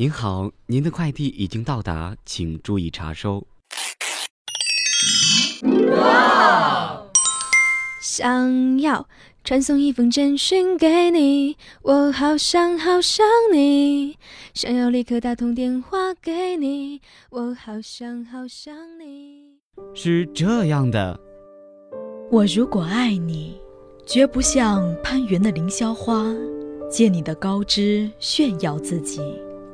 您好，您的快递已经到达，请注意查收。哇！想要传送一封简讯给你，我好想好想你。想要立刻打通电话给你，我好想好想你。是这样的，我如果爱你，绝不像攀援的凌霄花，借你的高枝炫耀自己。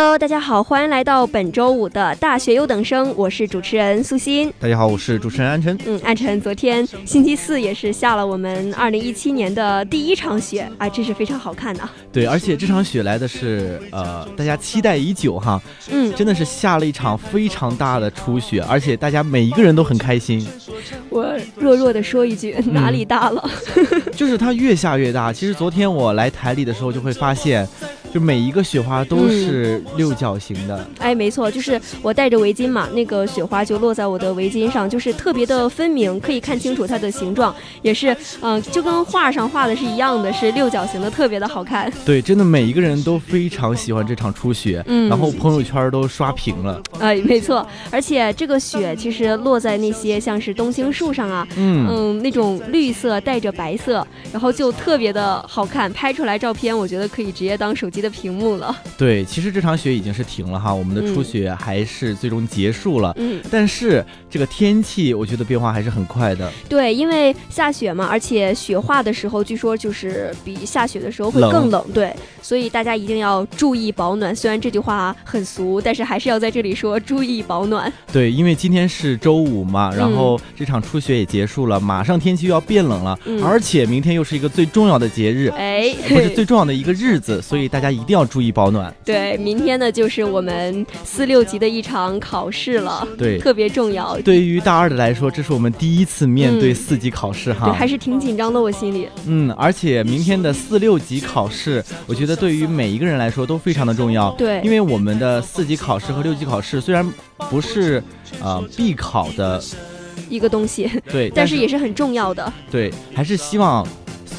Hello，大家好，欢迎来到本周五的大学优等生，我是主持人苏欣。大家好，我是主持人安晨。嗯，安晨，昨天星期四也是下了我们二零一七年的第一场雪，啊，真是非常好看的。对，而且这场雪来的是呃，大家期待已久哈。嗯，真的是下了一场非常大的初雪，而且大家每一个人都很开心。我弱弱的说一句，哪里大了？就是它越下越大。其实昨天我来台里的时候，就会发现。就每一个雪花都是六角形的，哎，没错，就是我戴着围巾嘛，那个雪花就落在我的围巾上，就是特别的分明，可以看清楚它的形状，也是，嗯，就跟画上画的是一样的，是六角形的，特别的好看。对，真的每一个人都非常喜欢这场初雪，嗯，然后朋友圈都刷屏了。哎，没错，而且这个雪其实落在那些像是冬青树上啊，嗯嗯，那种绿色带着白色，然后就特别的好看，拍出来照片，我觉得可以直接当手机。的屏幕了，对，其实这场雪已经是停了哈，我们的初雪还是最终结束了，嗯，但是这个天气我觉得变化还是很快的，对，因为下雪嘛，而且雪化的时候据说就是比下雪的时候会更冷，对，所以大家一定要注意保暖。虽然这句话很俗，但是还是要在这里说注意保暖。对，因为今天是周五嘛，然后这场初雪也结束了，马上天气又要变冷了，而且明天又是一个最重要的节日，哎，不是最重要的一个日子，所以大家。一定要注意保暖。对，明天呢就是我们四六级的一场考试了，对，特别重要。对于大二的来说，这是我们第一次面对四级考试哈，对，还是挺紧张的，我心里。嗯，而且明天的四六级考试，我觉得对于每一个人来说都非常的重要。对，因为我们的四级考试和六级考试虽然不是呃必考的一个东西，对，但是也是很重要的。对，还是希望。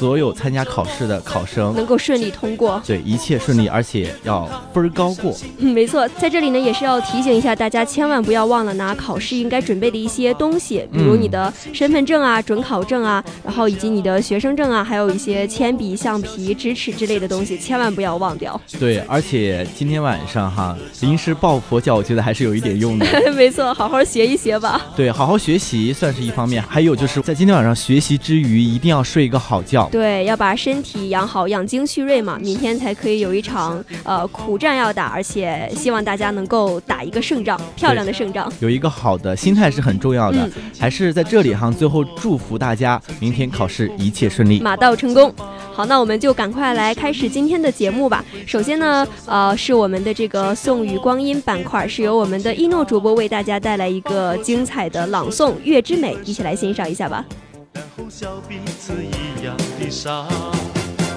所有参加考试的考生能够顺利通过，对一切顺利，而且要分儿高过。嗯，没错，在这里呢也是要提醒一下大家，千万不要忘了拿考试应该准备的一些东西，比如你的身份证啊、准考证啊，然后以及你的学生证啊，还有一些铅笔、橡皮、直尺之类的东西，千万不要忘掉。对，而且今天晚上哈，临时抱佛脚，我觉得还是有一点用的。没错，好好学一学吧。对，好好学习算是一方面，还有就是在今天晚上学习之余，一定要睡一个好觉。对，要把身体养好，养精蓄锐嘛，明天才可以有一场呃苦战要打，而且希望大家能够打一个胜仗，漂亮的胜仗。有一个好的心态是很重要的，还是在这里哈，最后祝福大家明天考试一切顺利，马到成功。好，那我们就赶快来开始今天的节目吧。首先呢，呃，是我们的这个宋雨光阴板块，是由我们的一诺主播为大家带来一个精彩的朗诵《月之美》，一起来欣赏一下吧。然后笑彼此一样的傻，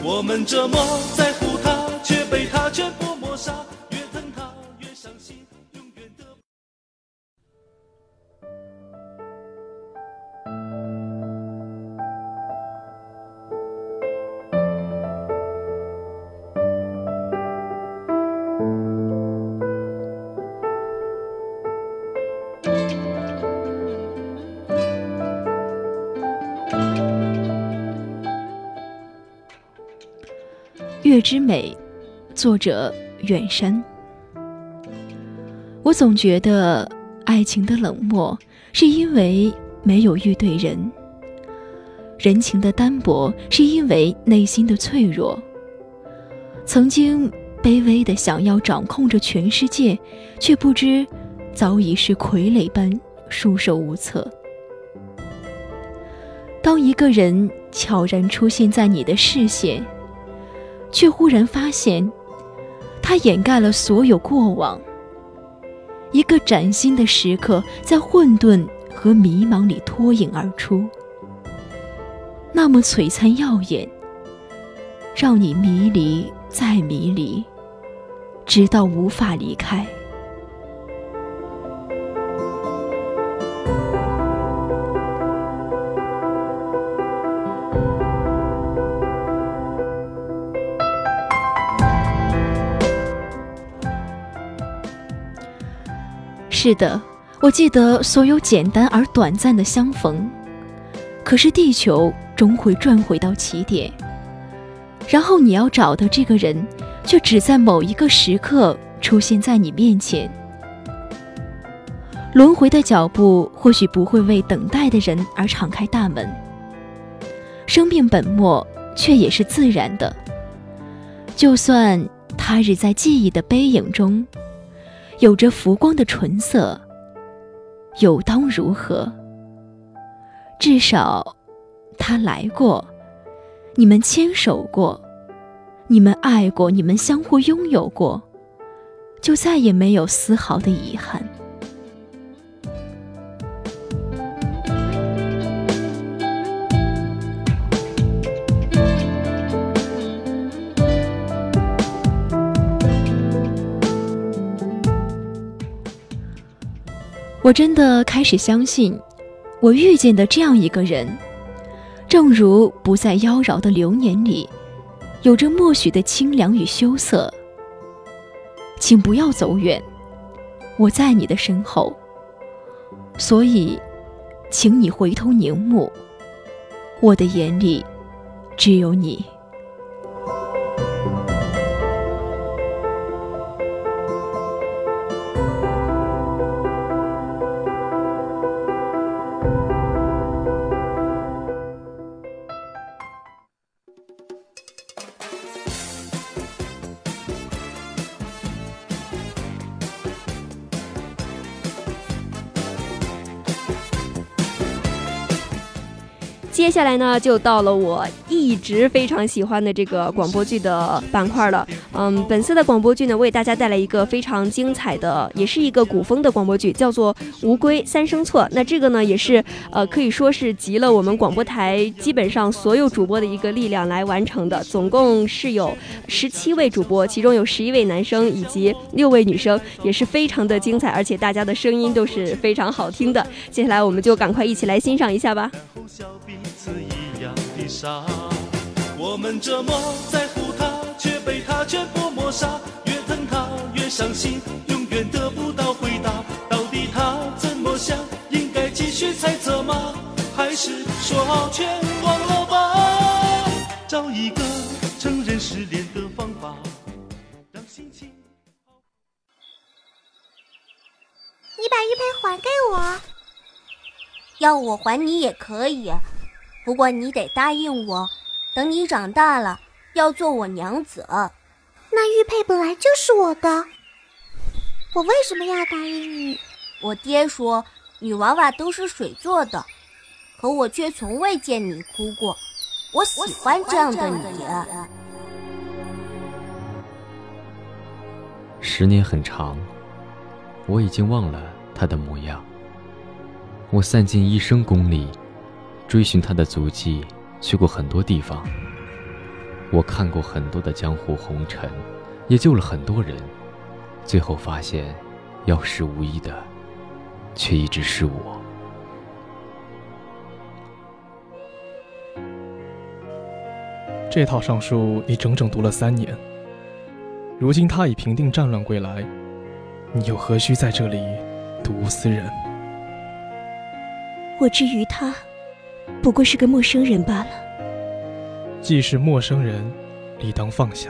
我们这么在乎他，却被他全部抹杀。月之美，作者远山。我总觉得爱情的冷漠是因为没有遇对人，人情的单薄是因为内心的脆弱。曾经卑微的想要掌控着全世界，却不知早已是傀儡般束手无策。当一个人悄然出现在你的视线，却忽然发现，它掩盖了所有过往。一个崭新的时刻，在混沌和迷茫里脱颖而出，那么璀璨耀眼，让你迷离再迷离，直到无法离开。是的，我记得所有简单而短暂的相逢，可是地球终会转回到起点，然后你要找的这个人，却只在某一个时刻出现在你面前。轮回的脚步或许不会为等待的人而敞开大门，生命本末却也是自然的。就算他日在记忆的背影中。有着浮光的唇色，又当如何？至少，他来过，你们牵手过，你们爱过，你们相互拥有过，就再也没有丝毫的遗憾。我真的开始相信，我遇见的这样一个人，正如不再妖娆的流年里，有着默许的清凉与羞涩。请不要走远，我在你的身后。所以，请你回头凝目，我的眼里只有你。接下来呢，就到了我一直非常喜欢的这个广播剧的板块了。嗯，本次的广播剧呢，为大家带来一个非常精彩的，也是一个古风的广播剧，叫做《无归三生错》。那这个呢，也是呃，可以说是集了我们广播台基本上所有主播的一个力量来完成的。总共是有十七位主播，其中有十一位男生以及六位女生，也是非常的精彩，而且大家的声音都是非常好听的。接下来，我们就赶快一起来欣赏一下吧。子一样的傻，我们这么在乎他，却被他全部抹杀。越疼他越伤心，永远得不到回答。到底他怎么想？应该继续猜测吗？还是说好全忘了吧？找一个承认失恋的方法，让心情。你把玉佩还给我，要我还你也可以。不过你得答应我，等你长大了要做我娘子。那玉佩本来就是我的，我为什么要答应你？我爹说女娃娃都是水做的，可我却从未见你哭过。我喜欢这样的你。十年很长，我已经忘了他的模样。我散尽一生功力。追寻他的足迹，去过很多地方。我看过很多的江湖红尘，也救了很多人。最后发现，药石无一的，却一直是我。这套尚书你整整读了三年。如今他已平定战乱归来，你又何须在这里读物思人？我至于他。不过是个陌生人罢了。既是陌生人，理当放下。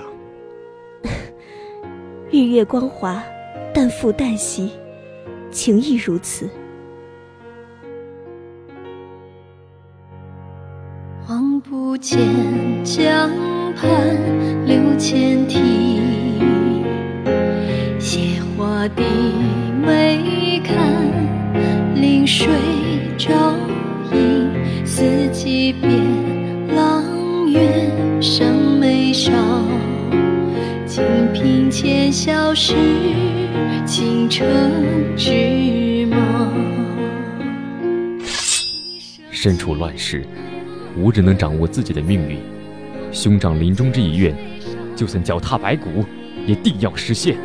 日月光华，淡复旦兮，情亦如此。望不见江畔柳千啼，斜花低眉看，临水照四季变，阆苑上眉梢。金瓶前笑时，倾城之貌。身处乱世。无人能掌握自己的命运，兄长临终之遗愿，就算脚踏白骨，也定要实现。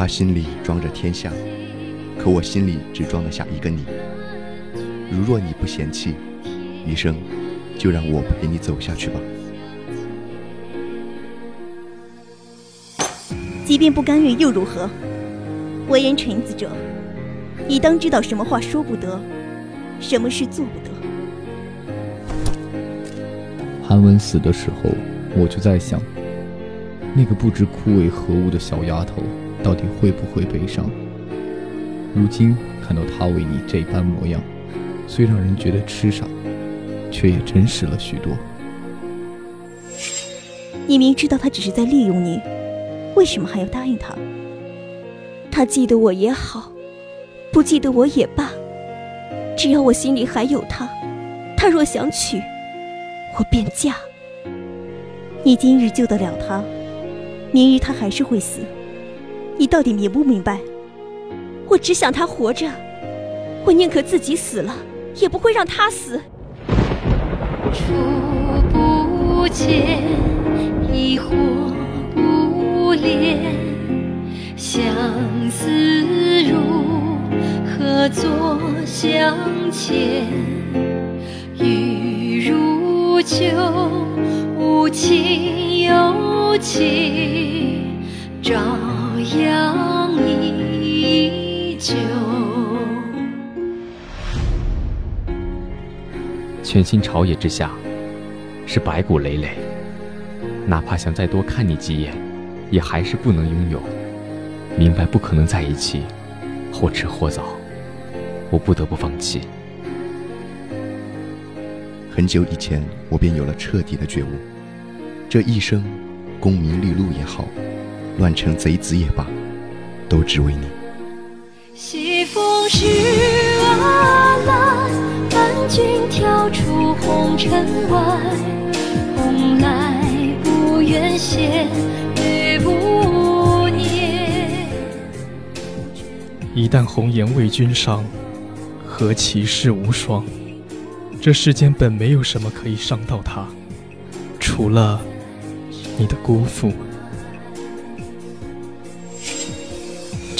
他心里装着天下，可我心里只装得下一个你。如若你不嫌弃，余生就让我陪你走下去吧。即便不甘愿又如何？为人臣子者。你当知道什么话说不得，什么事做不得。韩文死的时候，我就在想，那个不知枯萎何物的小丫头，到底会不会悲伤？如今看到他为你这般模样，虽让人觉得痴傻，却也真实了许多。你明知道他只是在利用你，为什么还要答应他？他记得我也好。不记得我也罢，只要我心里还有他，他若想娶，我便嫁。你今日救得了他，明日他还是会死。你到底明不明白？我只想他活着，我宁可自己死了，也不会让他死。初不见，疑惑不怜，相思如。何作相牵？雨如酒，无情有情，朝阳依旧。全心朝野之下，是白骨累累。哪怕想再多看你几眼，也还是不能拥有。明白不可能在一起，或迟或早。我不得不放弃。很久以前，我便有了彻底的觉悟：这一生，功名利禄也好，乱成贼子也罢，都只为你。西风是阿兰，伴君跳出红尘外。红来不愿谢，绿不念。一旦红颜为君伤。何其世无双！这世间本没有什么可以伤到他，除了你的姑父。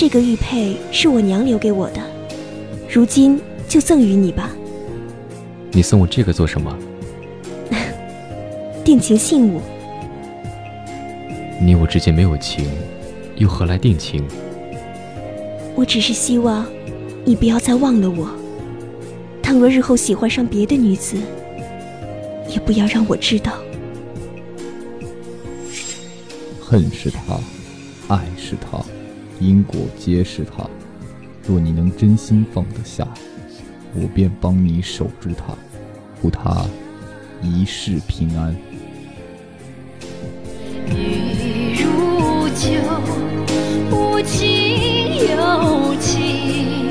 这个玉佩是我娘留给我的，如今就赠与你吧。你送我这个做什么？定情信物。你我之间没有情，又何来定情？我只是希望你不要再忘了我。倘若日后喜欢上别的女子，也不要让我知道。恨是他，爱是他，因果皆是他。若你能真心放得下，我便帮你守住他，护他一世平安。雨如酒，无情有情，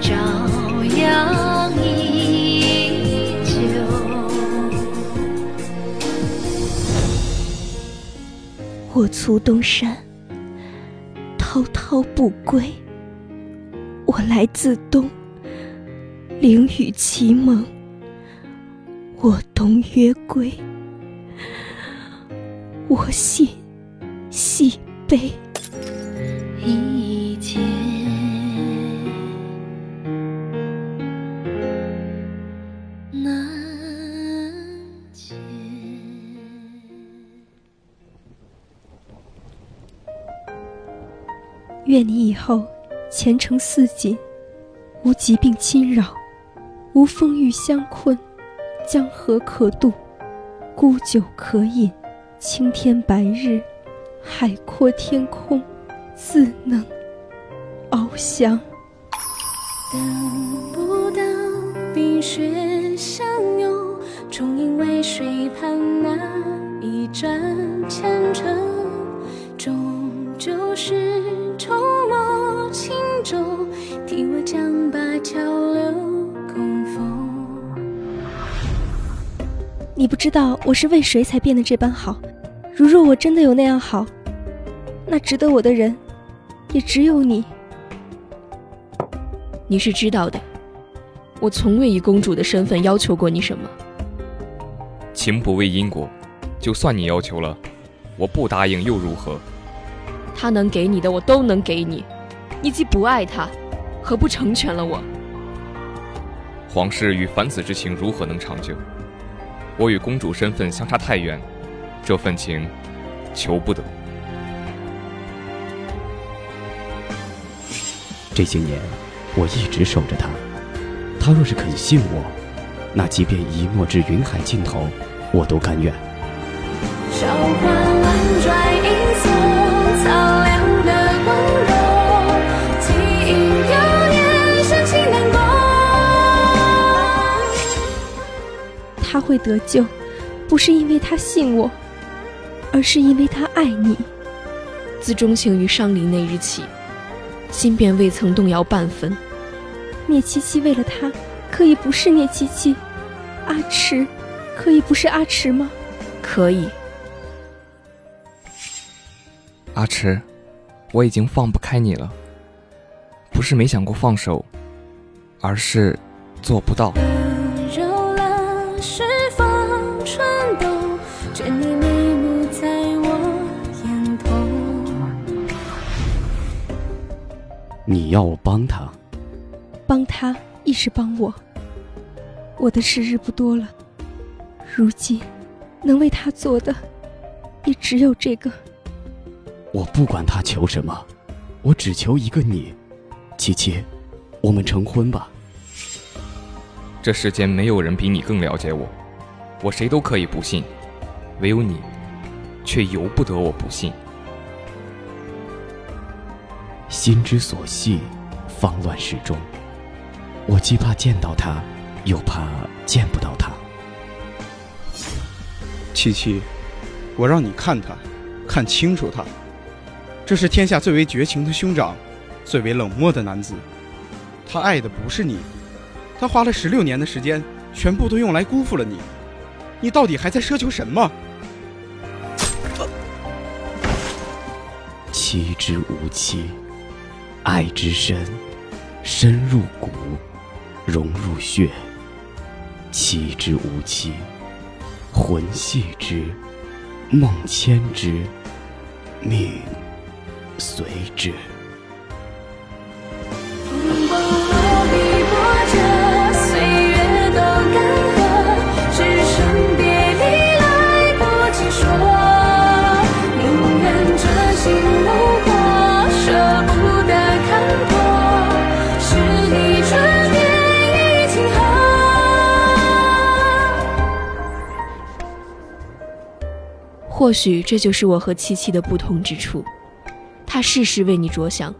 朝阳依旧。我卒东山，滔不归。我来自东，凌雨其蒙。我东约归，我心西悲。愿你以后前程似锦，无疾病侵扰，无风雨相困，江河可渡，孤酒可饮，青天白日，海阔天空，自能翱翔。等不到冰雪相拥，终因为水畔那一盏前尘，终究是你不知道我是为谁才变得这般好。如若我真的有那样好，那值得我的人，也只有你。你是知道的，我从未以公主的身份要求过你什么。情不为因果，就算你要求了，我不答应又如何？他能给你的，我都能给你。你既不爱他，何不成全了我？皇室与凡子之情如何能长久？我与公主身份相差太远，这份情求不得。这些年。我一直守着她。她若是肯信我，那即便一诺至云海尽头，我都甘愿。他会得救，不是因为他信我，而是因为他爱你。自钟情于上林那日起，心便未曾动摇半分。聂七七为了他，可以不是聂七七；阿迟，可以不是阿迟吗？可以。阿迟，我已经放不开你了。不是没想过放手，而是做不到。你要我帮他？帮他亦是帮我。我的时日不多了，如今能为他做的，也只有这个。我不管他求什么，我只求一个你，琪琪，我们成婚吧。这世间没有人比你更了解我，我谁都可以不信，唯有你，却由不得我不信。心之所系，方乱世中。我既怕见到他，又怕见不到他。七七，我让你看他，看清楚他。这是天下最为绝情的兄长，最为冷漠的男子。他爱的不是你，他花了十六年的时间，全部都用来辜负了你。你到底还在奢求什么？妻之无妻，爱之深，深入骨。融入血，妻之无妻，魂系之，梦牵之，命随之。或许这就是我和七七的不同之处，他事事为你着想，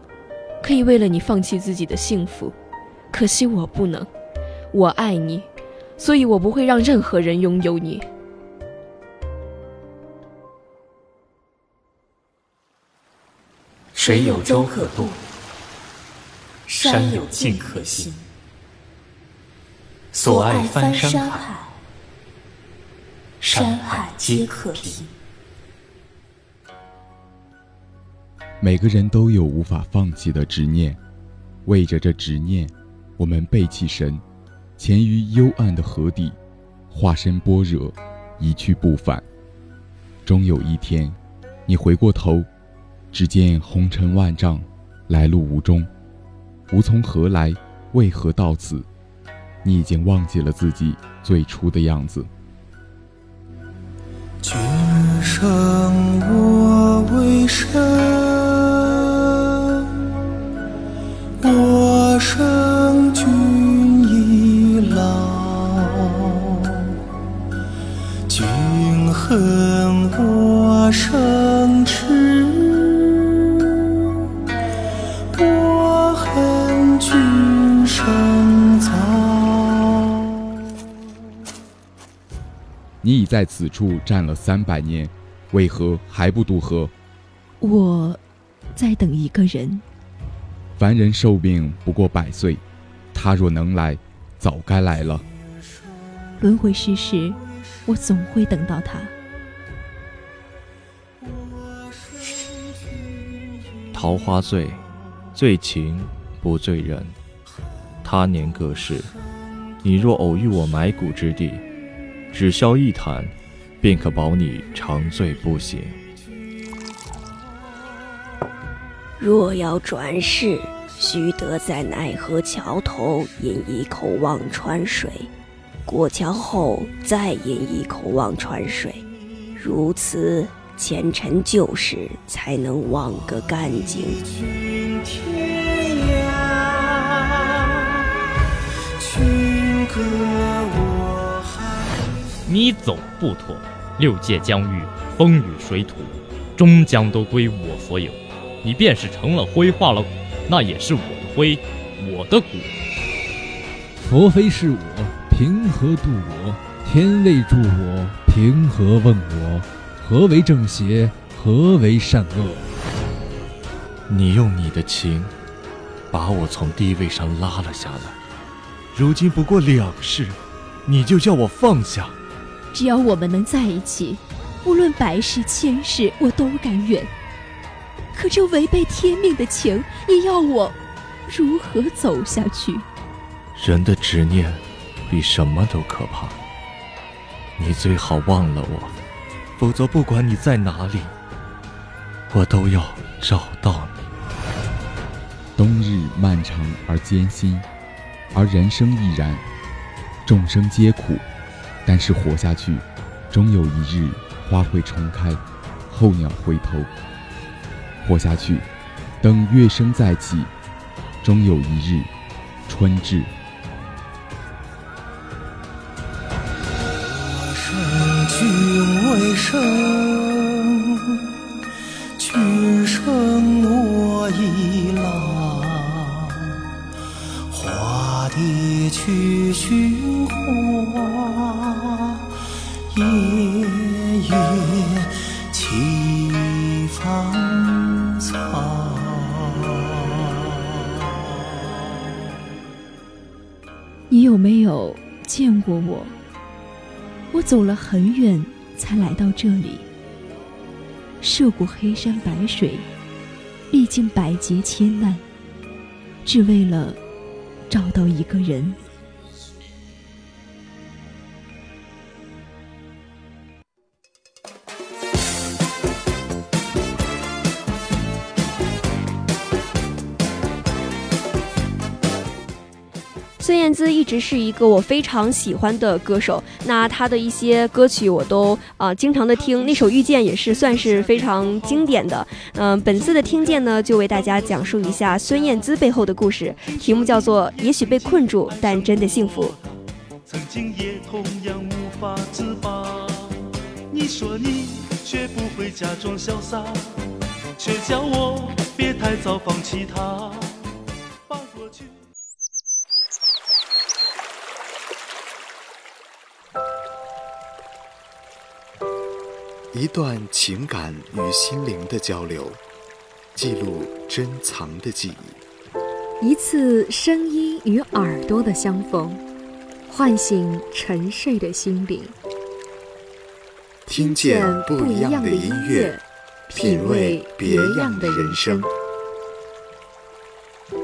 可以为了你放弃自己的幸福，可惜我不能。我爱你，所以我不会让任何人拥有你。水有舟可渡，山有径可行，所爱翻山海，山海皆可平。每个人都有无法放弃的执念，为着这执念，我们背弃神，潜于幽暗的河底，化身般若，一去不返。终有一天，你回过头，只见红尘万丈，来路无踪，无从何来，为何到此？你已经忘记了自己最初的样子。君生我为生。我生君已老君恨我生迟我恨君生早你已在此处站了三百年为何还不渡河？我在等一个人。凡人寿命不过百岁，他若能来，早该来了。轮回世事，我总会等到他。桃花醉，醉情不醉人。他年各世，你若偶遇我埋骨之地，只消一坛，便可保你长醉不醒。若要转世，须得在奈何桥头饮一口忘川水，过桥后再饮一口忘川水，如此前尘旧事才能忘个干净。你走不脱，六界疆域，风雨水土，终将都归我所有。你便是成了灰化了骨，那也是我的灰，我的骨。佛非是我，凭何度我？天未助我，凭何问我？何为正邪？何为善恶？你用你的情，把我从地位上拉了下来。如今不过两世，你就叫我放下？只要我们能在一起，无论百世千世，我都甘愿。可这违背天命的情，你要我如何走下去？人的执念比什么都可怕。你最好忘了我，否则不管你在哪里，我都要找到你。冬日漫长而艰辛，而人生亦然。众生皆苦，但是活下去，终有一日花会重开，候鸟回头。活下去，等月升再起，终有一日春至。生君为生，走了很远才来到这里，涉过黑山白水，历尽百劫千难，只为了找到一个人。燕姿一直是一个我非常喜欢的歌手，那她的一些歌曲我都啊经常的听，那首《遇见》也是算是非常经典的。嗯，本次的听见呢，就为大家讲述一下孙燕姿背后的故事，题目叫做《也许被困住，但真的幸福》。曾经也同样无法自拔，你说你学不会假装潇洒，却叫我别太早放弃他。一段情感与心灵的交流，记录珍藏的记忆；一次声音与耳朵的相逢，唤醒沉睡的心灵。听见不一样的音乐，品味别样的人生。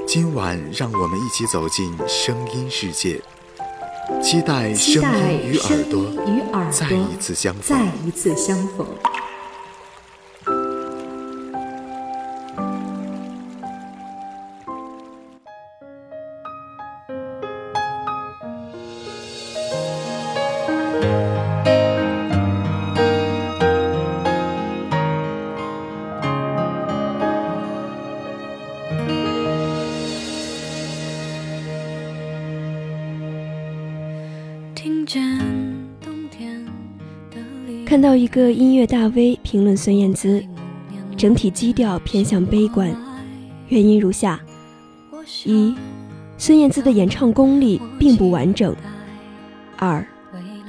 今晚，让我们一起走进声音世界。期待声音与耳朵再一次相逢。看到一个音乐大 V 评论孙燕姿，整体基调偏向悲观，原因如下：一，孙燕姿的演唱功力并不完整；二，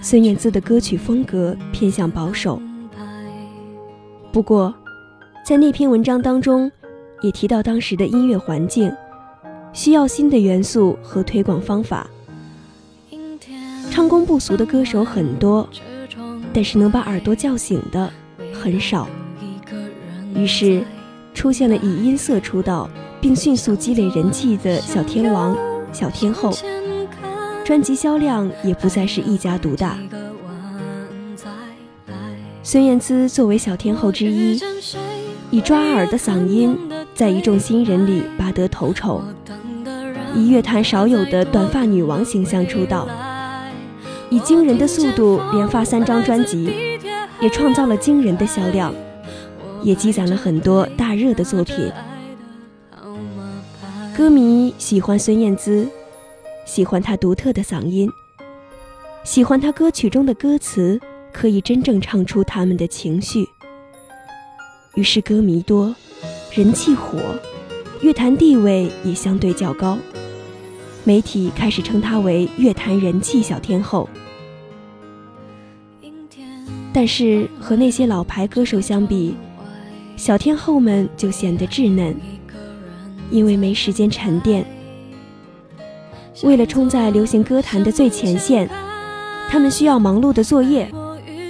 孙燕姿的歌曲风格偏向保守。不过，在那篇文章当中，也提到当时的音乐环境需要新的元素和推广方法。唱功不俗的歌手很多，但是能把耳朵叫醒的很少。于是，出现了以音色出道并迅速积累人气的小天王、小天后，专辑销量也不再是一家独大。孙燕姿作为小天后之一，以抓耳的嗓音在一众新人里拔得头筹，以乐坛少有的短发女王形象出道。以惊人的速度连发三张专辑，也创造了惊人的销量，也积攒了很多大热的作品。歌迷喜欢孙燕姿，喜欢她独特的嗓音，喜欢她歌曲中的歌词可以真正唱出他们的情绪。于是歌迷多，人气火，乐坛地位也相对较高。媒体开始称她为乐坛人气小天后，但是和那些老牌歌手相比，小天后们就显得稚嫩，因为没时间沉淀。为了冲在流行歌坛的最前线，他们需要忙碌的作业。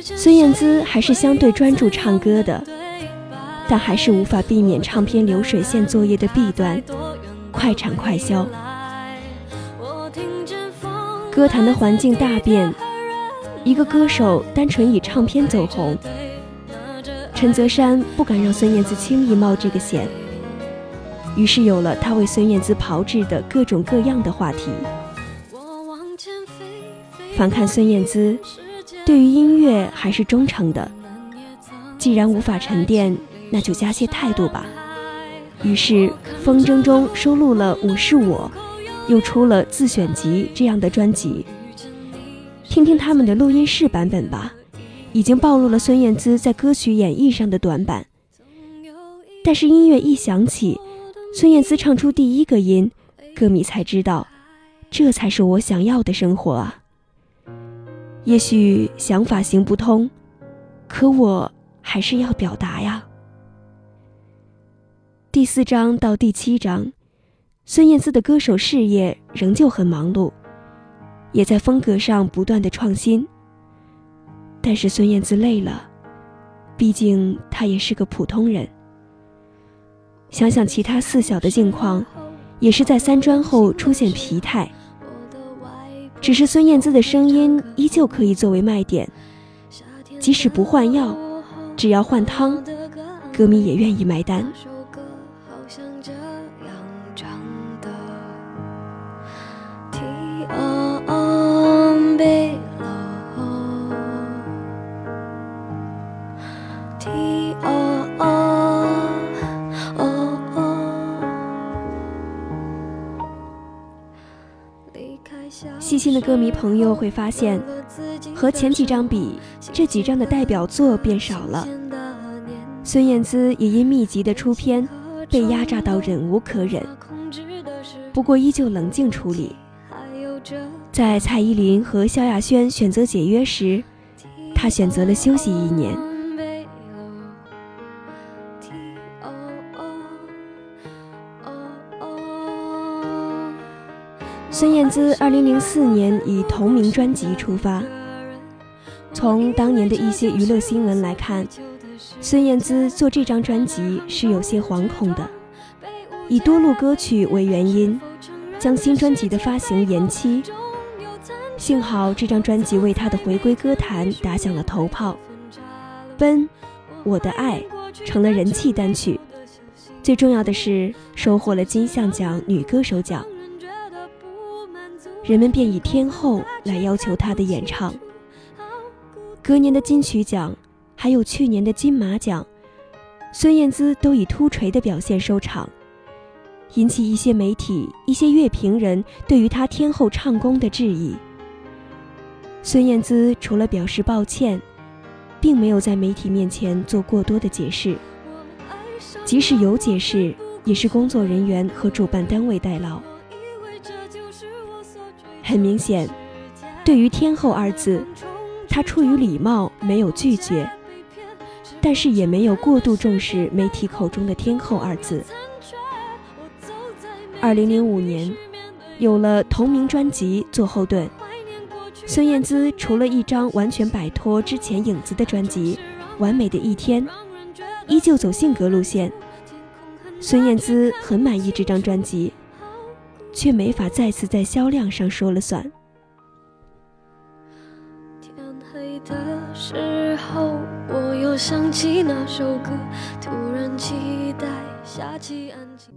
孙燕姿还是相对专注唱歌的，但还是无法避免唱片流水线作业的弊端：快产快销。歌坛的环境大变，一个歌手单纯以唱片走红，陈泽山不敢让孙燕姿轻易冒这个险，于是有了他为孙燕姿炮制的各种各样的话题。反看孙燕姿，对于音乐还是忠诚的，既然无法沉淀，那就加些态度吧。于是《风筝》中收录了《我是我》。又出了自选集这样的专辑，听听他们的录音室版本吧，已经暴露了孙燕姿在歌曲演绎上的短板。但是音乐一响起，孙燕姿唱出第一个音，歌迷才知道，这才是我想要的生活啊。也许想法行不通，可我还是要表达呀。第四章到第七章。孙燕姿的歌手事业仍旧很忙碌，也在风格上不断的创新。但是孙燕姿累了，毕竟她也是个普通人。想想其他四小的境况，也是在三专后出现疲态。只是孙燕姿的声音依旧可以作为卖点，即使不换药，只要换汤，歌迷也愿意买单。的歌迷朋友会发现，和前几张比，这几张的代表作变少了。孙燕姿也因密集的出片，被压榨到忍无可忍。不过依旧冷静处理。在蔡依林和萧亚轩选择解约时，她选择了休息一年。孙燕姿2004年以同名专辑出发。从当年的一些娱乐新闻来看，孙燕姿做这张专辑是有些惶恐的，以多录歌曲为原因，将新专辑的发行延期。幸好这张专辑为她的回归歌坛打响了头炮，《奔》《我的爱》成了人气单曲，最重要的是收获了金像奖女歌手奖。人们便以天后来要求她的演唱。隔年的金曲奖，还有去年的金马奖，孙燕姿都以突锤的表现收场，引起一些媒体、一些乐评人对于她天后唱功的质疑。孙燕姿除了表示抱歉，并没有在媒体面前做过多的解释，即使有解释，也是工作人员和主办单位代劳。很明显，对于“天后”二字，他出于礼貌没有拒绝，但是也没有过度重视媒体口中的“天后”二字。二零零五年，有了同名专辑做后盾，孙燕姿除了一张完全摆脱之前影子的专辑《完美的一天》，依旧走性格路线。孙燕姿很满意这张专辑，却没法再次在销量上说了算。天黑的时候，我又想起那首歌，突然期待下起安静。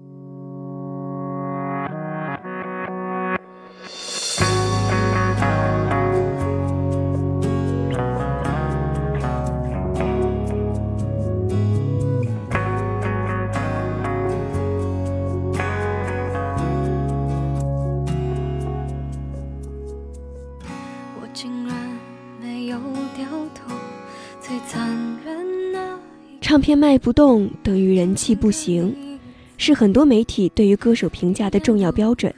片卖不动等于人气不行，是很多媒体对于歌手评价的重要标准。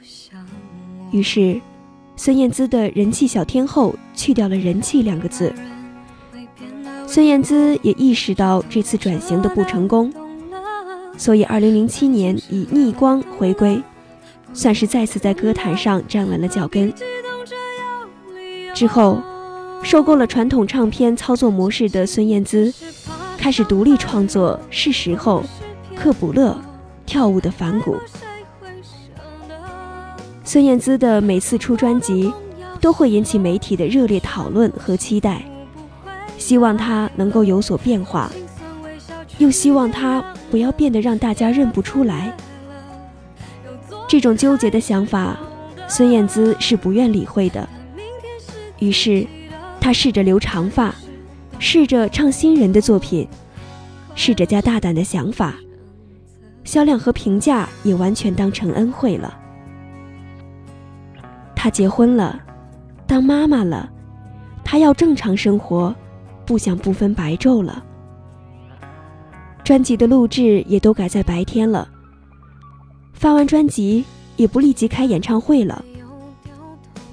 于是，孙燕姿的人气小天后去掉了“人气”两个字。孙燕姿也意识到这次转型的不成功，所以2007年以逆光回归，算是再次在歌坛上站稳了脚跟。之后，受够了传统唱片操作模式的孙燕姿，开始独立创作《是时候》《克卜勒》《跳舞的反骨》。孙燕姿的每次出专辑，都会引起媒体的热烈讨论和期待，希望她能够有所变化，又希望她不要变得让大家认不出来。这种纠结的想法，孙燕姿是不愿理会的。于是，她试着留长发，试着唱新人的作品，试着加大胆的想法，销量和评价也完全当成恩惠了。她结婚了，当妈妈了，她要正常生活，不想不分白昼了。专辑的录制也都改在白天了，发完专辑也不立即开演唱会了。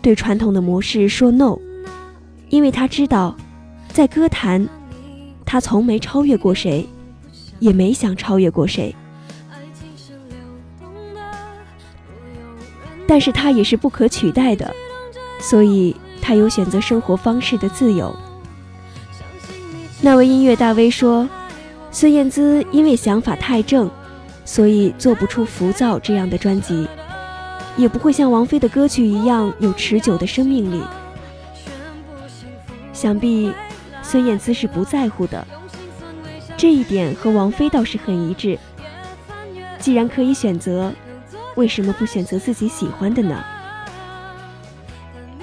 对传统的模式说 no，因为他知道，在歌坛，他从没超越过谁，也没想超越过谁。但是他也是不可取代的，所以他有选择生活方式的自由。那位音乐大 V 说，孙燕姿因为想法太正，所以做不出《浮躁》这样的专辑。也不会像王菲的歌曲一样有持久的生命力。想必孙燕姿是不在乎的，这一点和王菲倒是很一致。既然可以选择，为什么不选择自己喜欢的呢？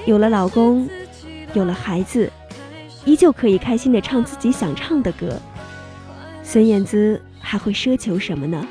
有了老公，有了孩子，依旧可以开心的唱自己想唱的歌。孙燕姿还会奢求什么呢？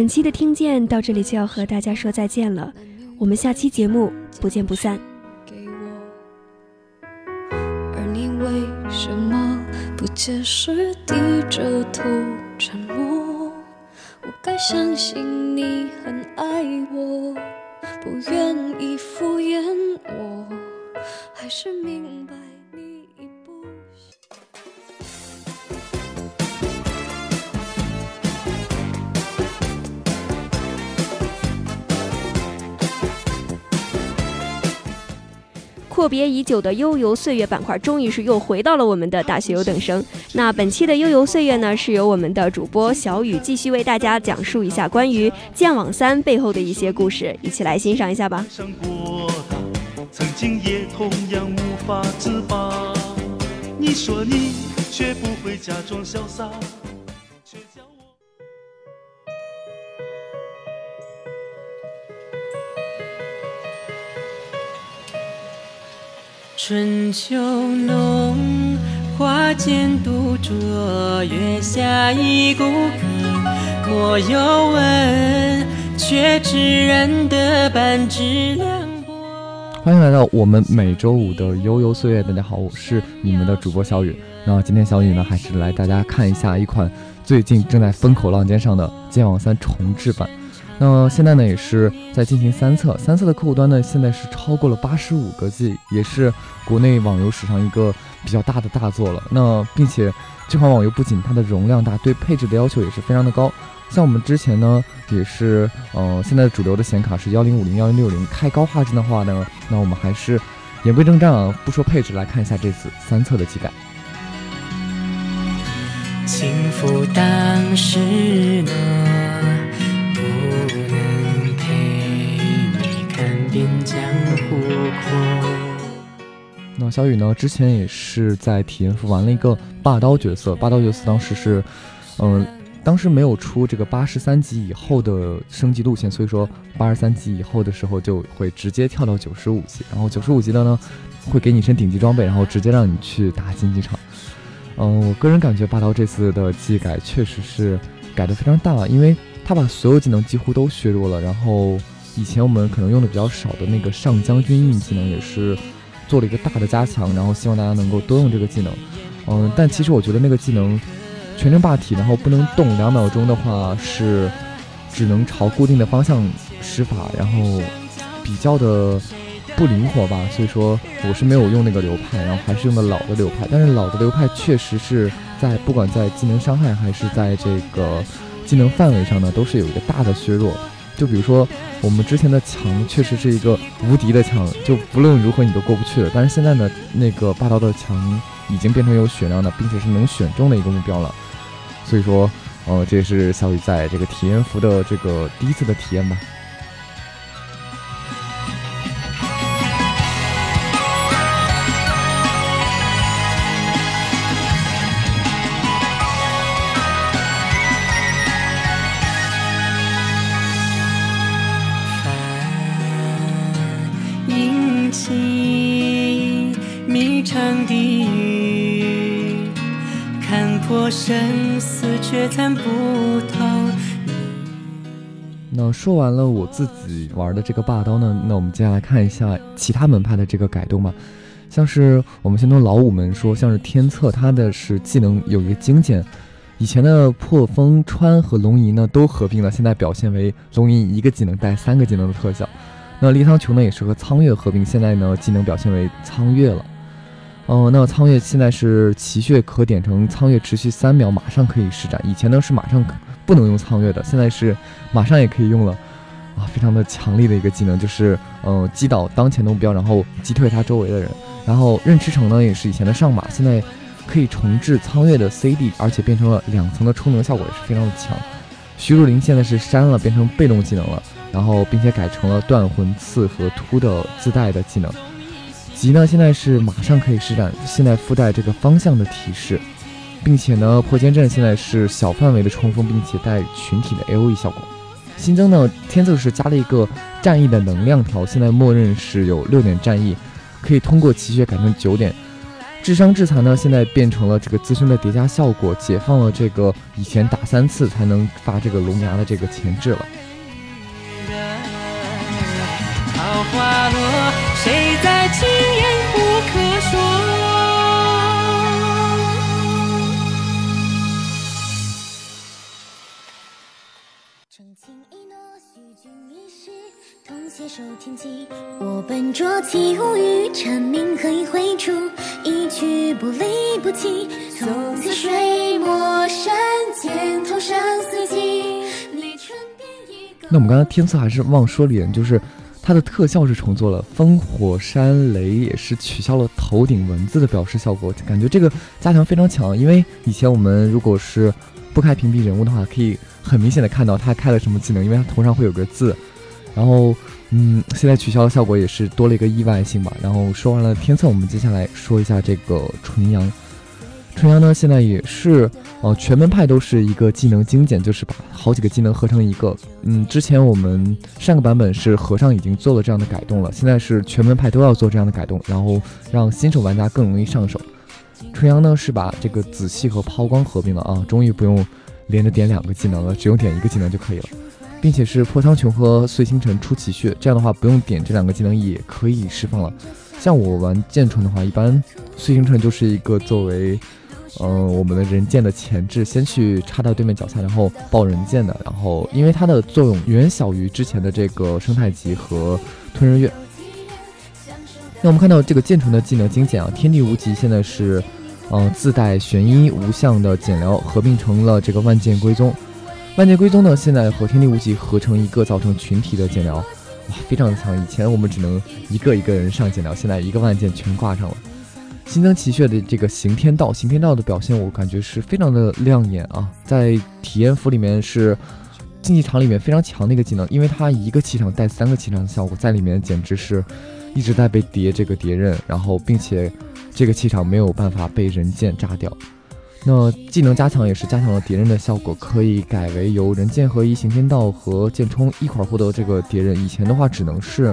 本期的听见到这里就要和大家说再见了，我们下期节目不见不散。而你为什么不解释，低着头沉默？我该相信你很爱我，不愿意敷衍我，还是明白阔别已久的悠游岁月板块，终于是又回到了我们的大学优等生。那本期的悠游岁月呢，是由我们的主播小雨继续为大家讲述一下关于《剑网三》背后的一些故事，一起来欣赏一下吧。曾经也同样无法自拔。你说你学不会假装潇洒，春秋浓，花间独酌，月下一孤客。莫有问，却知人得半知凉薄。欢迎来到我们每周五的悠悠岁月。大家好，我是你们的主播小雨。那今天小雨呢，还是来大家看一下一款最近正在风口浪尖上的《剑网三》重制版。那现在呢，也是在进行三测，三测的客户端呢，现在是超过了八十五个 G，也是国内网游史上一个比较大的大作了。那并且这款网游不仅它的容量大，对配置的要求也是非常的高。像我们之前呢，也是，呃，现在主流的显卡是幺零五零、幺零六零，开高画质的话呢，那我们还是言归正传啊，不说配置，来看一下这次三测的机改。轻抚当时呢。那小雨呢？之前也是在体验服玩了一个霸刀角色，霸刀角色当时是，嗯，当时没有出这个八十三级以后的升级路线，所以说八十三级以后的时候就会直接跳到九十五级，然后九十五级的呢，会给你一身顶级装备，然后直接让你去打竞技场。嗯，我个人感觉霸刀这次的技改确实是改的非常大，因为他把所有技能几乎都削弱了，然后以前我们可能用的比较少的那个上将军印技能也是。做了一个大的加强，然后希望大家能够多用这个技能。嗯，但其实我觉得那个技能全程霸体，然后不能动两秒钟的话，是只能朝固定的方向施法，然后比较的不灵活吧。所以说我是没有用那个流派，然后还是用的老的流派。但是老的流派确实是在不管在技能伤害还是在这个技能范围上呢，都是有一个大的削弱。就比如说，我们之前的墙确实是一个无敌的墙，就不论如何你都过不去的。但是现在呢，那个霸道的墙已经变成有血量的，并且是能选中的一个目标了。所以说，呃，这也是小雨在这个体验服的这个第一次的体验吧。不透。那说完了我自己玩的这个霸刀呢，那我们接下来看一下其他门派的这个改动吧。像是我们先从老五门说，像是天策，它的是技能有一个精简，以前的破风川和龙吟呢都合并了，现在表现为龙吟一个技能带三个技能的特效。那立汤琼呢也是和苍月合并，现在呢技能表现为苍月了。哦，那苍月现在是奇穴可点成苍月，持续三秒，马上可以施展。以前呢是马上不能用苍月的，现在是马上也可以用了，啊，非常的强力的一个技能，就是呃击倒当前的目标，然后击退他周围的人。然后任驰骋呢也是以前的上马，现在可以重置苍月的 CD，而且变成了两层的充能效果也是非常的强。徐若琳现在是删了，变成被动技能了，然后并且改成了断魂刺和突的自带的技能。吉呢，现在是马上可以施展，现在附带这个方向的提示，并且呢，破坚阵现在是小范围的冲锋，并且带群体的 A O E 效果。新增呢，天策是加了一个战役的能量条，现在默认是有六点战役，可以通过奇穴改成九点。智商制裁呢，现在变成了这个自身的叠加效果，解放了这个以前打三次才能发这个龙牙的这个前置了。谁在轻言不可说？真情一诺，虚君一世，同携手天际。我本着起无语，蝉鸣何以回处？一去不离不弃，从此水墨山间，头上四季。那我们刚才天赐还是忘说了一点，就是。它的特效是重做了，风、火、山、雷也是取消了头顶文字的表示效果，感觉这个加强非常强。因为以前我们如果是不开屏蔽人物的话，可以很明显的看到他开了什么技能，因为他头上会有个字。然后，嗯，现在取消的效果也是多了一个意外性吧。然后说完了天策，我们接下来说一下这个纯阳。纯阳呢，现在也是，呃，全门派都是一个技能精简，就是把好几个技能合成一个。嗯，之前我们上个版本是和尚已经做了这样的改动了，现在是全门派都要做这样的改动，然后让新手玩家更容易上手。纯阳呢是把这个紫气和抛光合并了啊，终于不用连着点两个技能了，只用点一个技能就可以了，并且是破苍穹和碎星辰出奇穴，这样的话不用点这两个技能也可以释放了。像我玩剑传的话，一般碎星辰就是一个作为。嗯，我们的人剑的前置，先去插到对面脚下，然后爆人剑的，然后因为它的作用远小于之前的这个生态级和吞日月。那我们看到这个剑传的技能精简啊，天地无极现在是，嗯，自带玄衣无相的减疗合并成了这个万剑归宗。万剑归宗呢，现在和天地无极合成一个，造成群体的减疗，哇，非常的强。以前我们只能一个一个人上减疗，现在一个万剑全挂上了。新增奇穴的这个刑天道，刑天道的表现我感觉是非常的亮眼啊，在体验服里面是竞技场里面非常强的一个技能，因为它一个气场带三个气场的效果，在里面简直是一直在被叠这个叠刃，然后并且这个气场没有办法被人剑炸掉。那技能加强也是加强了叠刃的效果，可以改为由人剑合一、刑天道和剑冲一块获得这个叠刃，以前的话只能是。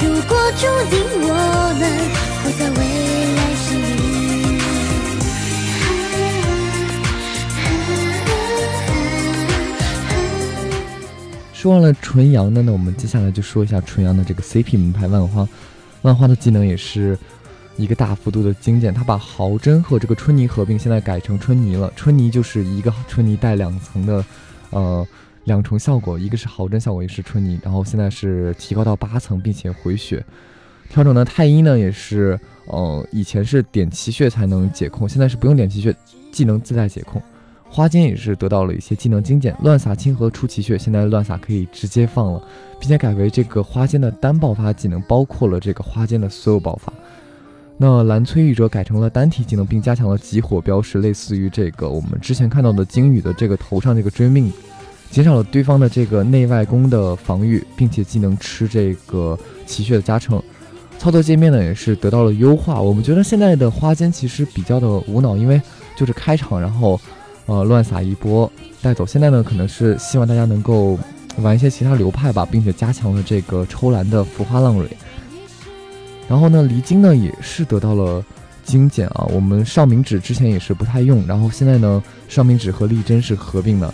如果注定我们会在未来相遇。说完了纯阳的，那我们接下来就说一下纯阳的这个 CP 门派万花。万花的技能也是一个大幅度的精简，他把豪真和这个春泥合并，现在改成春泥了。春泥就是一个春泥带两层的，呃。两重效果，一个是豪真效果，一个是春泥，然后现在是提高到八层，并且回血。调整的太一呢，也是，呃，以前是点奇穴才能解控，现在是不用点奇穴，技能自带解控。花间也是得到了一些技能精简，乱洒清河出奇穴，现在乱洒可以直接放了，并且改为这个花间的单爆发技能，包括了这个花间的所有爆发。那蓝摧玉者改成了单体技能，并加强了极火标识，类似于这个我们之前看到的鲸羽的这个头上这个追命。减少了对方的这个内外攻的防御，并且既能吃这个奇穴的加成，操作界面呢也是得到了优化。我们觉得现在的花间其实比较的无脑，因为就是开场，然后呃乱撒一波带走。现在呢可能是希望大家能够玩一些其他流派吧，并且加强了这个抽蓝的浮花浪蕊。然后呢离经呢也是得到了精简啊，我们上明指之前也是不太用，然后现在呢上明指和丽珍是合并的。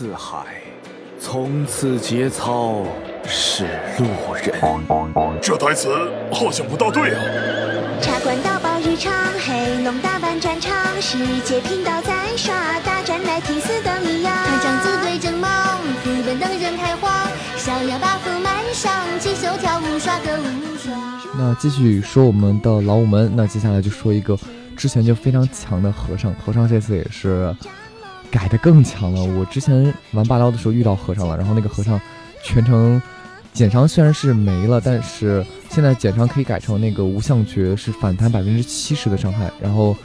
深似海，从此节操是路人。这台词好像不大对啊。茶馆刀宝日常，黑龙大办战场，世界频道在刷，大战来替死的理由。团长自对正忙，副本等人开荒，逍遥 buff 满上，起手跳舞耍个无双。那继续说我们的老五门，那接下来就说一个之前就非常强的和尚，和尚这次也是。改的更强了。我之前玩霸刀的时候遇到和尚了，然后那个和尚全程减伤虽然是没了，但是现在减伤可以改成那个无相诀，是反弹百分之七十的伤害。然后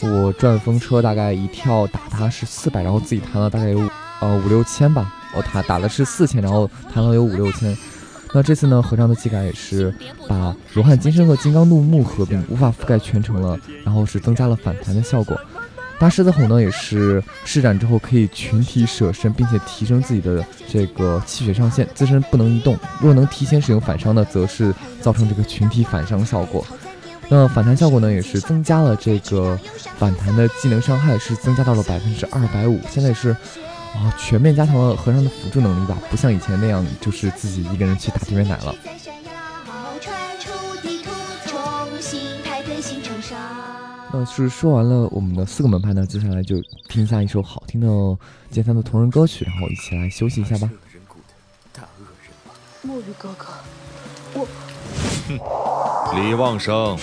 我转风车大概一跳打他是四百，然后自己弹了大概有呃五六千吧。哦，他打的是四千，然后弹了有五六千。那这次呢，和尚的技改也是把罗汉金身和金刚怒目合并，无法覆盖全程了，然后是增加了反弹的效果。大狮子吼呢，也是施展之后可以群体舍身，并且提升自己的这个气血上限，自身不能移动。若能提前使用反伤呢，则是造成这个群体反伤效果。那反弹效果呢，也是增加了这个反弹的技能伤害，是增加到了百分之二百五。现在是啊，全面加强了和尚的辅助能力吧，不像以前那样，就是自己一个人去打对面奶了。那是说完了我们的四个门派呢，接下来就听一下一首好听的简单的同人歌曲，然后一起来休息一下吧。墨鱼哥哥，我，哼，李旺生，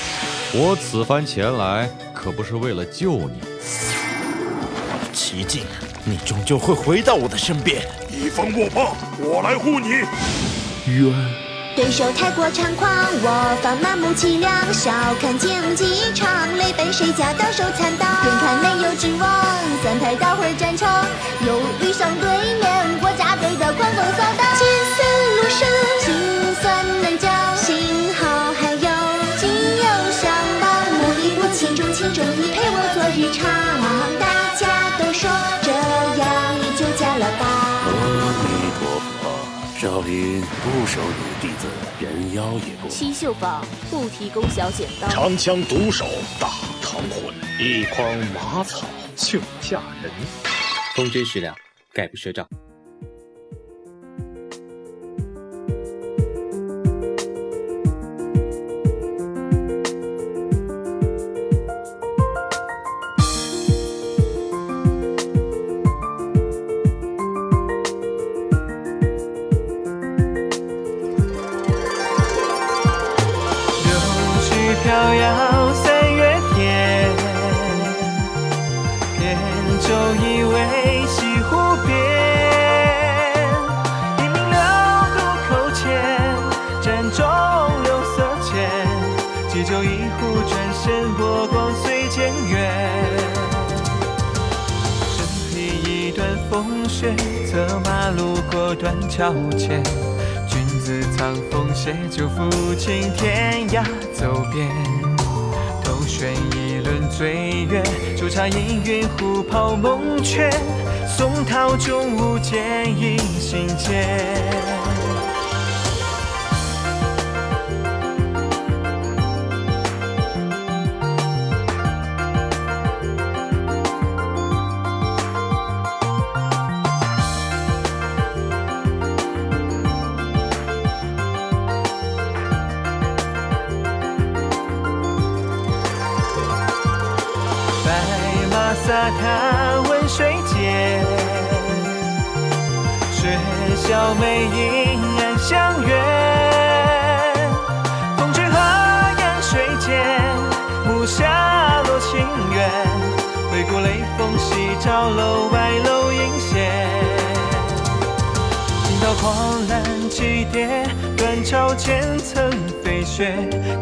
我此番前来可不是为了救你。齐静，你终究会回到我的身边。一方莫怕，我来护你。冤。对手太过猖狂，我方满目凄凉。笑看竞技场，泪奔谁家到手残党？眼看没有指望，三排大会战场，又遇上对面国家队的狂风扫荡。少林不收女弟子。人妖也不。七秀坊不提供小剪刀。长枪独手大唐魂，一筐马草就嫁人。风真石两，概不飘遥三月天，扁舟依偎西湖边，烟明了渡口前，盏中柳色浅，借酒一壶转身，波光随渐远。身披一段风雪，策马路过断桥前。自藏锋携酒抚琴，天涯走遍，头悬一轮醉月，煮茶氤氲虎跑梦却，松涛中舞剑影心间。娇眉影暗相约。风吹河烟水间，暮下落情缘。回顾雷锋夕照楼外楼影斜。惊涛狂澜急跌，断桥前曾飞雪。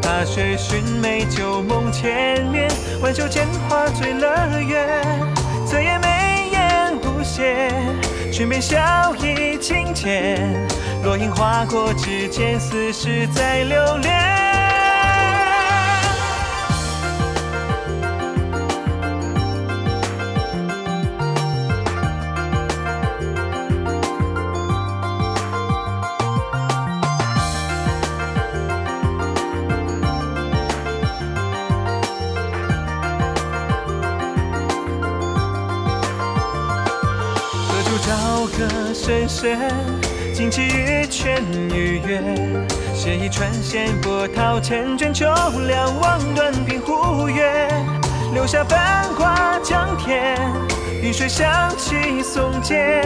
踏雪寻梅旧梦千年，挽袖间花醉了月。侧颜眉眼无邪，裙边笑意轻浅。落英划过指尖，似是在留恋。深深，旌旗玉泉与月，写一串线，波涛千卷，秋凉望断平湖月，留下繁华江天，云水响起松间，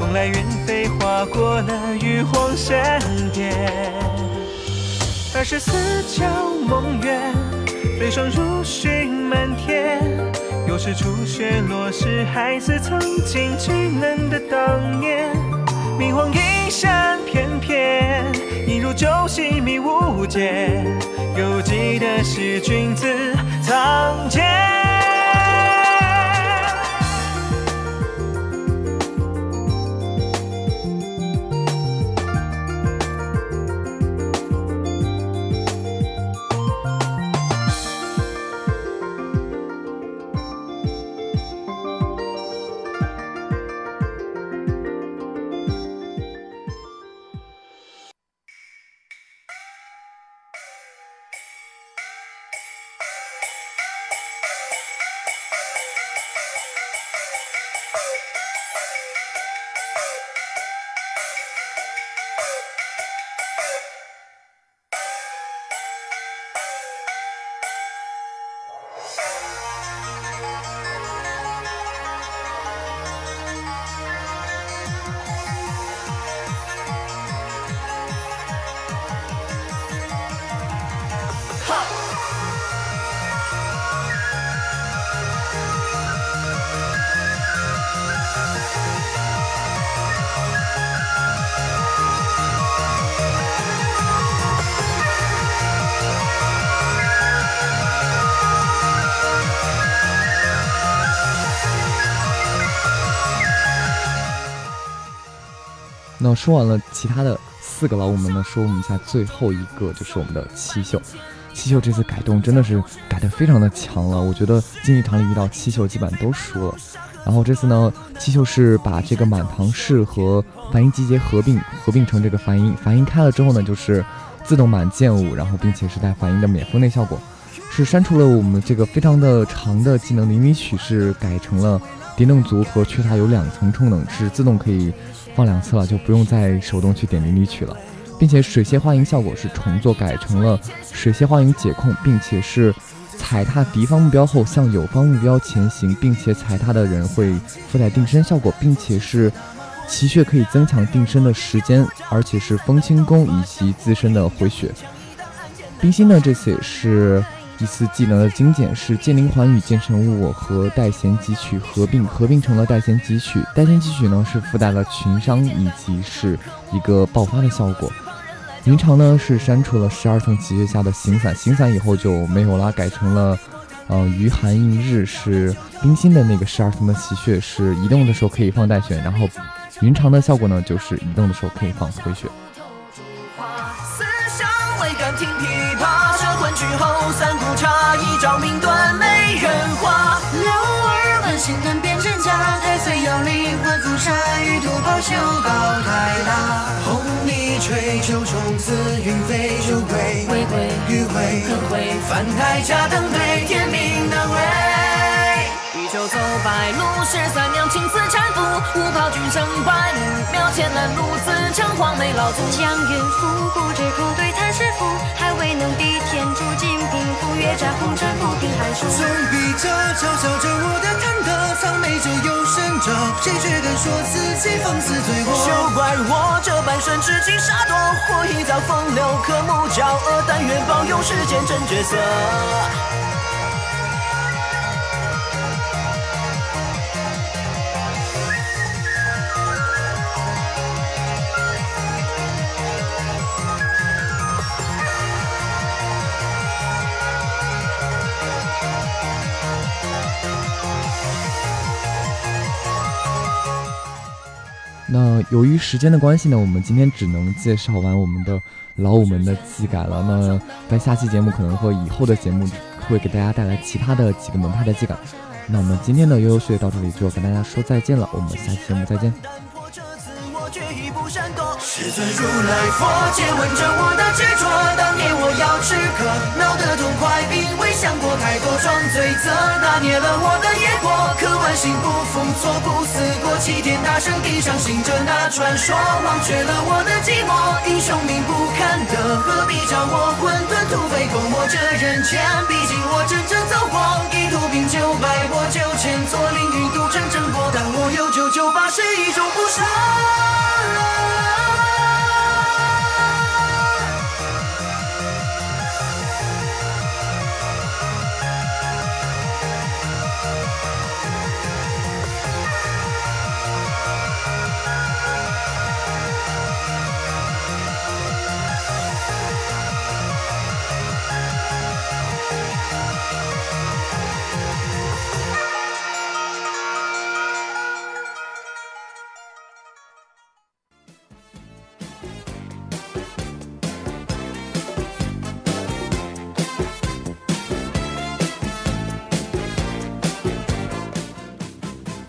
风来云飞，划过了玉皇山巅。二十四桥梦圆，飞霜如雪满天。又是初雪落时，孩子曾经稚嫩的当年。明黄衣衫翩翩，一如旧戏迷雾间。犹记得是君子藏剑。说完了其他的四个老五们呢，说我们一下最后一个就是我们的七秀。七秀这次改动真的是改的非常的强了，我觉得竞技场里遇到七秀基本上都输了。然后这次呢，七秀是把这个满堂式和梵音集结合并，合并成这个梵音。梵音开了之后呢，就是自动满剑舞，然后并且是带梵音的免封内效果。是删除了我们这个非常的长的技能淋漓曲，是改成了迪弄族和缺塔有两层充能，是自动可以放两次了，就不用再手动去点淋漓曲了。并且水榭花影效果是重做，改成了水榭花影解控，并且是踩踏敌方目标后向友方目标前行，并且踩踏的人会附带定身效果，并且是奇穴可以增强定身的时间，而且是风轻功以及自身的回血。冰心呢，这次也是一次技能的精简，是剑灵环与剑神物和带弦汲取合并，合并成了带弦汲取。带弦汲取呢是附带了群伤以及是一个爆发的效果。云长呢是删除了十二层奇穴下的行散，行散以后就没有了，改成了，呃，余寒映日是冰心的那个十二层的奇穴，是移动的时候可以放带血，然后云长的效果呢就是移动的时候可以放回血。心断变真假，太岁摇铃换浮沙，玉兔抛绣高台大。红泥吹，九重紫云飞，酒鬼回归迂回可回，翻台家登对，天命难违。欲酒走白鹿，十三娘青丝搀扶，五袍君生白鹿，庙前拦路自称黄眉老祖。江云覆古这口对叹师傅，还未能抵天诛金兵，赴月斩红尘不平寒暑。总比这嘲笑着我的贪得。藏眉者又深着，谁却敢说自己放肆罪过？休怪我这半生痴情傻多，或一遭风流，可目骄恶，但愿保佑世间真角色。由于时间的关系呢，我们今天只能介绍完我们的老五门的技改了。那在下期节目可能会以后的节目会给大家带来其他的几个门派的技改。那我们今天的悠悠学到这里就要跟大家说再见了，我们下期节目再见。师尊如来佛诘问着我的执着，当年我要吃颗闹得痛快，并未想过太多装罪责，拿捏了我的野果，可万幸不负错不死过，齐天大圣地上行着那传说，忘却了我的寂寞，英雄命不堪得，何必叫我混沌土匪勾磨这人间？毕竟我真正走过，一途病九百，我九千座凌云渡成正过，但我有九九八十一种不舍。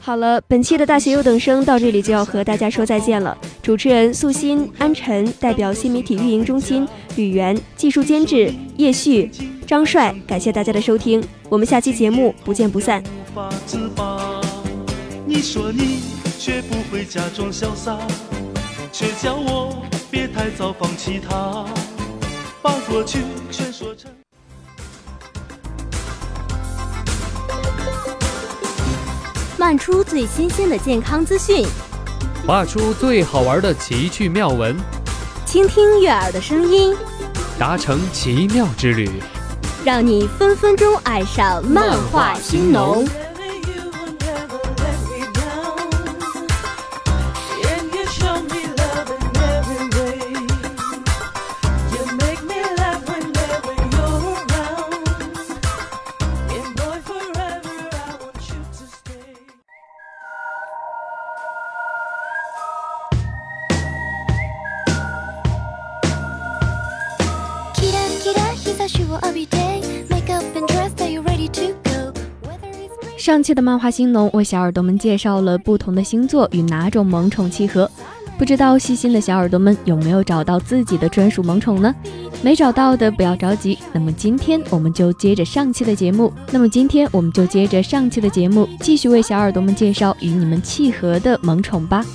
好了，本期的大学优等生到这里就要和大家说再见了。主持人素心、安晨，代表新媒体运营中心吕源，技术监制叶旭、张帅，感谢大家的收听，我们下期节目不见不散。无法自拔你说你学不会假装潇洒，却叫我别太早放弃他，把过去全说成。漫出最新鲜的健康资讯，画出最好玩的奇趣妙文，倾听悦耳的声音，达成奇妙之旅，让你分分钟爱上漫画新农。上期的漫画星农为小耳朵们介绍了不同的星座与哪种萌宠契合，不知道细心的小耳朵们有没有找到自己的专属萌宠呢？没找到的不要着急，那么今天我们就接着上期的节目，那么今天我们就接着上期的节目，继续为小耳朵们介绍与你们契合的萌宠吧。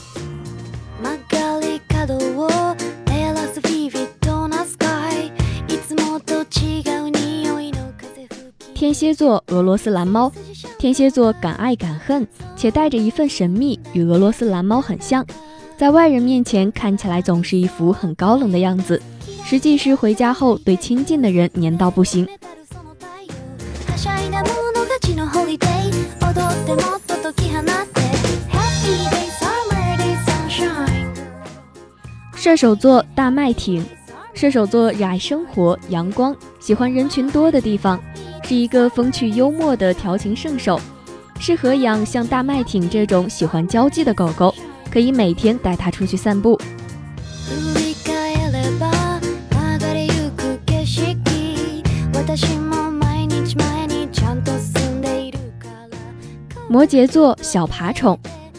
天蝎座俄罗斯蓝猫，天蝎座敢爱敢恨，且带着一份神秘，与俄罗斯蓝猫很像。在外人面前看起来总是一副很高冷的样子，实际是回家后对亲近的人黏到不行。射手座大麦町，射手座热爱生活、阳光，喜欢人群多的地方。是一个风趣幽默的调情圣手，适合养像大麦町这种喜欢交际的狗狗，可以每天带它出去散步。摩羯座小爬虫，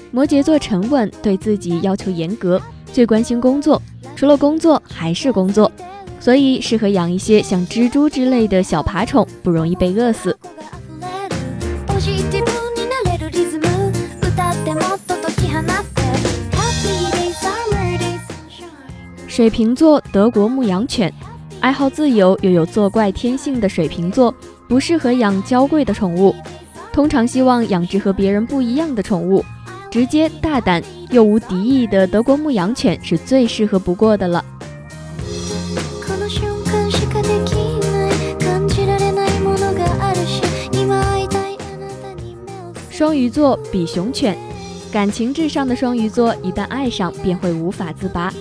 摩羯座沉稳，对自己要求严格，最关心工作，除了工作还是工作。所以适合养一些像蜘蛛之类的小爬虫，不容易被饿死。水瓶座德国牧羊犬，爱好自由又有作怪天性的水瓶座，不适合养娇贵的宠物，通常希望养只和别人不一样的宠物，直接大胆又无敌意的德国牧羊犬是最适合不过的了。双鱼座比熊犬，感情至上的双鱼座一旦爱上便会无法自拔，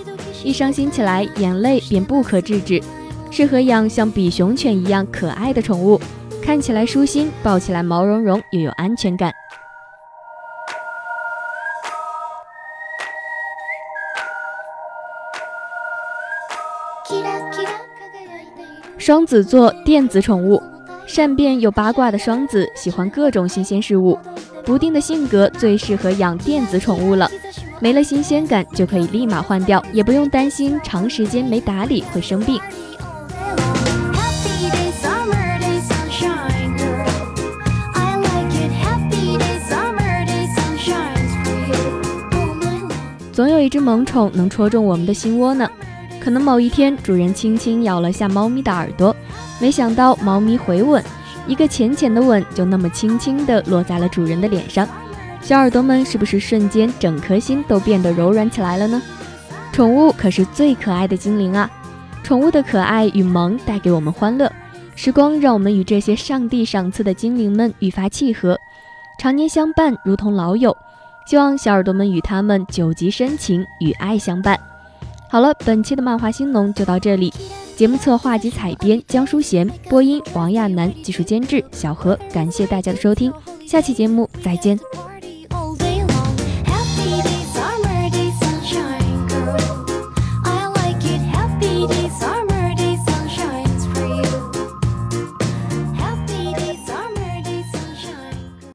一伤心起来眼泪便不可制止，适合养像比熊犬一样可爱的宠物，看起来舒心，抱起来毛茸茸又有安全感。双子座电子宠物，善变又八卦的双子喜欢各种新鲜事物。不定的性格最适合养电子宠物了，没了新鲜感就可以立马换掉，也不用担心长时间没打理会生病。总有一只萌宠能戳中我们的心窝呢。可能某一天主人轻轻咬了下猫咪的耳朵，没想到猫咪回吻。一个浅浅的吻，就那么轻轻地落在了主人的脸上，小耳朵们是不是瞬间整颗心都变得柔软起来了呢？宠物可是最可爱的精灵啊！宠物的可爱与萌带给我们欢乐，时光让我们与这些上帝赏赐的精灵们愈发契合，常年相伴如同老友。希望小耳朵们与他们久集深情，与爱相伴。好了，本期的漫画兴农就到这里。节目策划及采编江淑贤，播音王亚楠，技术监制小何。感谢大家的收听，下期节目再见。